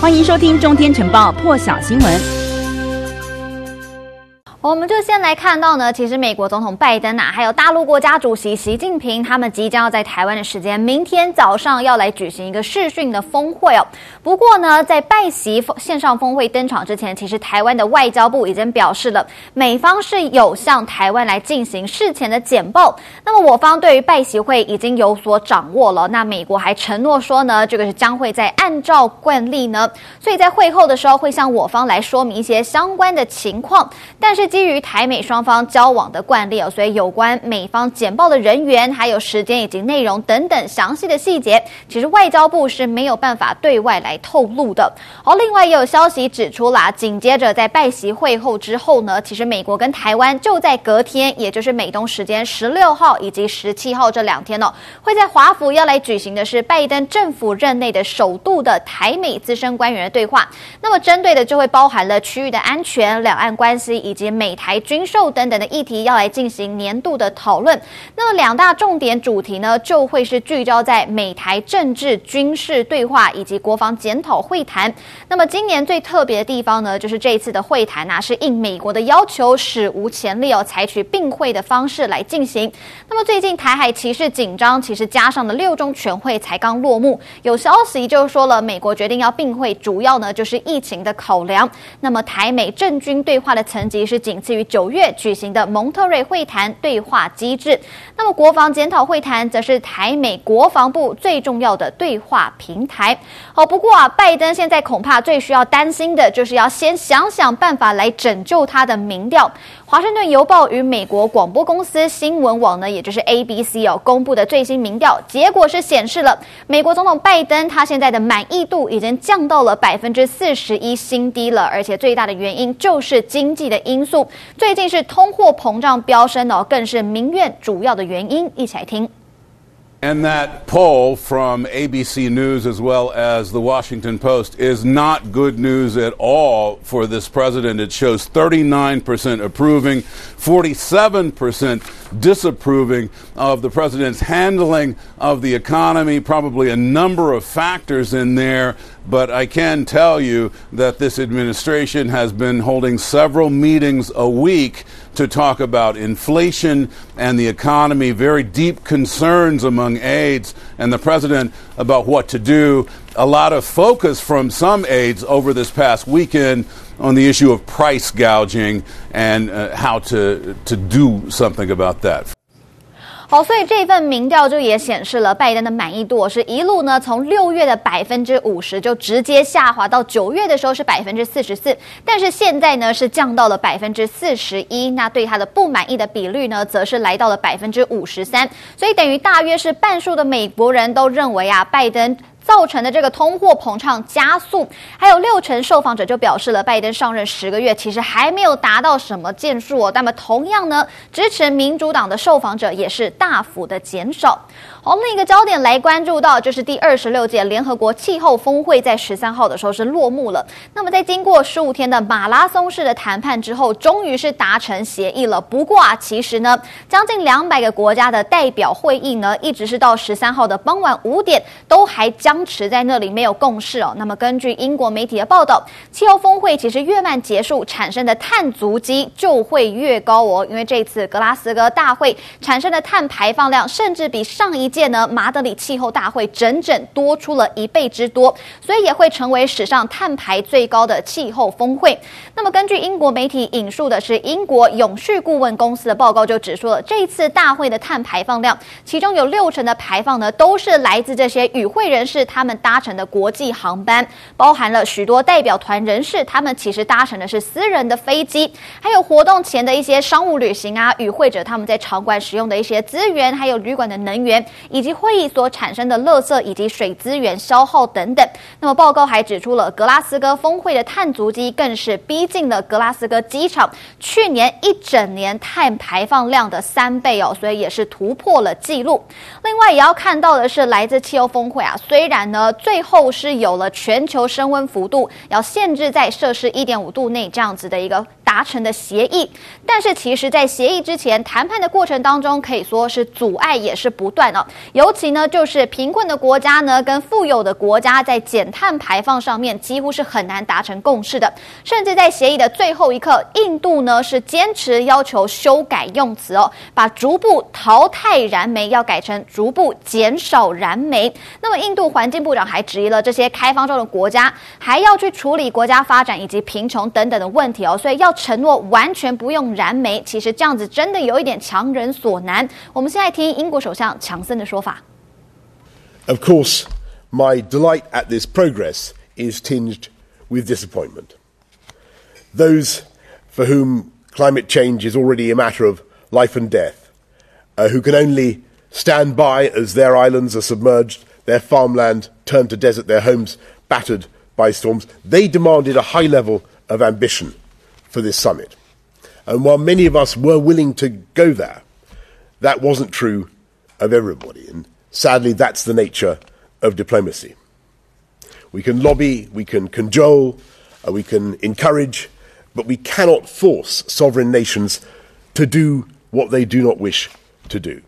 欢迎收听《中天晨报》破晓新闻。我们就先来看到呢，其实美国总统拜登啊，还有大陆国家主席习近平，他们即将要在台湾的时间，明天早上要来举行一个视讯的峰会哦。不过呢，在拜习线上峰会登场之前，其实台湾的外交部已经表示了，美方是有向台湾来进行事前的简报。那么我方对于拜习会已经有所掌握了，那美国还承诺说呢，这个是将会在按照惯例呢，所以在会后的时候会向我方来说明一些相关的情况，但是。基于台美双方交往的惯例哦，所以有关美方简报的人员、还有时间以及内容等等详细的细节，其实外交部是没有办法对外来透露的。而另外也有消息指出啦，紧接着在拜习会后之后呢，其实美国跟台湾就在隔天，也就是美东时间十六号以及十七号这两天哦，会在华府要来举行的是拜登政府任内的首度的台美资深官员的对话。那么针对的就会包含了区域的安全、两岸关系以及美。台军售等等的议题要来进行年度的讨论，那么两大重点主题呢，就会是聚焦在美台政治军事对话以及国防检讨会谈。那么今年最特别的地方呢，就是这一次的会谈啊，是应美国的要求，史无前例哦，采取并会的方式来进行。那么最近台海情势紧张，其实加上了六中全会才刚落幕，有消息就说了，美国决定要并会，主要呢就是疫情的考量。那么台美政军对话的层级是仅。次于九月举行的蒙特瑞会谈对话机制，那么国防检讨会谈则是台美国防部最重要的对话平台。好，不过啊，拜登现在恐怕最需要担心的就是要先想想办法来拯救他的民调。华盛顿邮报与美国广播公司新闻网呢，也就是 ABC 哦，公布的最新民调结果是显示了美国总统拜登他现在的满意度已经降到了百分之四十一新低了，而且最大的原因就是经济的因素。最近是通货膨胀飙升哦，更是民怨主要的原因。一起来听。And that poll from ABC News as well as the Washington Post is not good news at all for this president. It shows 39% approving, 47% disapproving of the president's handling of the economy, probably a number of factors in there. But I can tell you that this administration has been holding several meetings a week to talk about inflation and the economy, very deep concerns among aides and the president about what to do. A lot of focus from some aides over this past weekend on the issue of price gouging and uh, how to, to do something about that. 好，所以这份民调就也显示了拜登的满意度是一路呢，从六月的百分之五十就直接下滑到九月的时候是百分之四十四，但是现在呢是降到了百分之四十一。那对他的不满意的比率呢，则是来到了百分之五十三。所以等于大约是半数的美国人都认为啊，拜登。造成的这个通货膨胀加速，还有六成受访者就表示了，拜登上任十个月其实还没有达到什么建树哦。那么同样呢，支持民主党的受访者也是大幅的减少。好，另一个焦点来关注到，就是第二十六届联合国气候峰会在十三号的时候是落幕了。那么在经过十五天的马拉松式的谈判之后，终于是达成协议了。不过啊，其实呢，将近两百个国家的代表会议呢，一直是到十三号的傍晚五点都还将。僵持在那里没有共识哦。那么根据英国媒体的报道，气候峰会其实越慢结束，产生的碳足迹就会越高哦。因为这次格拉斯哥大会产生的碳排放量，甚至比上一届呢马德里气候大会整整多出了一倍之多，所以也会成为史上碳排最高的气候峰会。那么根据英国媒体引述的是英国永续顾问公司的报告，就指出了这次大会的碳排放量，其中有六成的排放呢都是来自这些与会人士。他们搭乘的国际航班，包含了许多代表团人士，他们其实搭乘的是私人的飞机，还有活动前的一些商务旅行啊，与会者他们在场馆使用的一些资源，还有旅馆的能源，以及会议所产生的垃圾以及水资源消耗等等。那么报告还指出了格拉斯哥峰会的碳足迹更是逼近了格拉斯哥机场去年一整年碳排放量的三倍哦，所以也是突破了纪录。另外也要看到的是，来自气候峰会啊，虽然呢，最后是有了全球升温幅度要限制在摄氏一点五度内这样子的一个达成的协议。但是其实，在协议之前，谈判的过程当中，可以说是阻碍也是不断哦。尤其呢，就是贫困的国家呢，跟富有的国家在减碳排放上面，几乎是很难达成共识的。甚至在协议的最后一刻，印度呢是坚持要求修改用词哦，把逐步淘汰燃煤要改成逐步减少燃煤。那么，印度环境部长还质疑了这些开放中的国家还要去处理国家发展以及贫穷等等的问题哦，所以要承诺完全不用燃煤，其实这样子真的有一点强人所难。我们现在听英国首相强森的说法。Of course, my delight at this progress is tinged with disappointment. Those for whom climate change is already a matter of life and death, uh, who can only stand by as their islands are submerged, their farmland turned to desert, their homes battered by storms, they demanded a high level of ambition for this summit. And while many of us were willing to go there, that wasn't true of everybody. And sadly, that's the nature of diplomacy. We can lobby, we can cajole, uh, we can encourage, but we cannot force sovereign nations to do what they do not wish to do.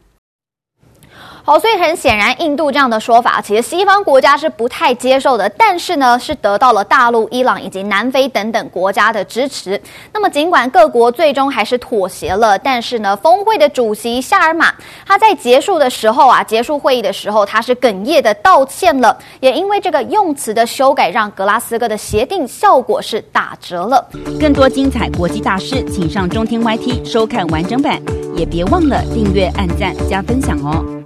好，所以很显然，印度这样的说法，其实西方国家是不太接受的。但是呢，是得到了大陆、伊朗以及南非等等国家的支持。那么，尽管各国最终还是妥协了，但是呢，峰会的主席夏尔马他在结束的时候啊，结束会议的时候，他是哽咽的道歉了。也因为这个用词的修改，让格拉斯哥的协定效果是打折了。更多精彩国际大事，请上中天 YT 收看完整版，也别忘了订阅、按赞、加分享哦。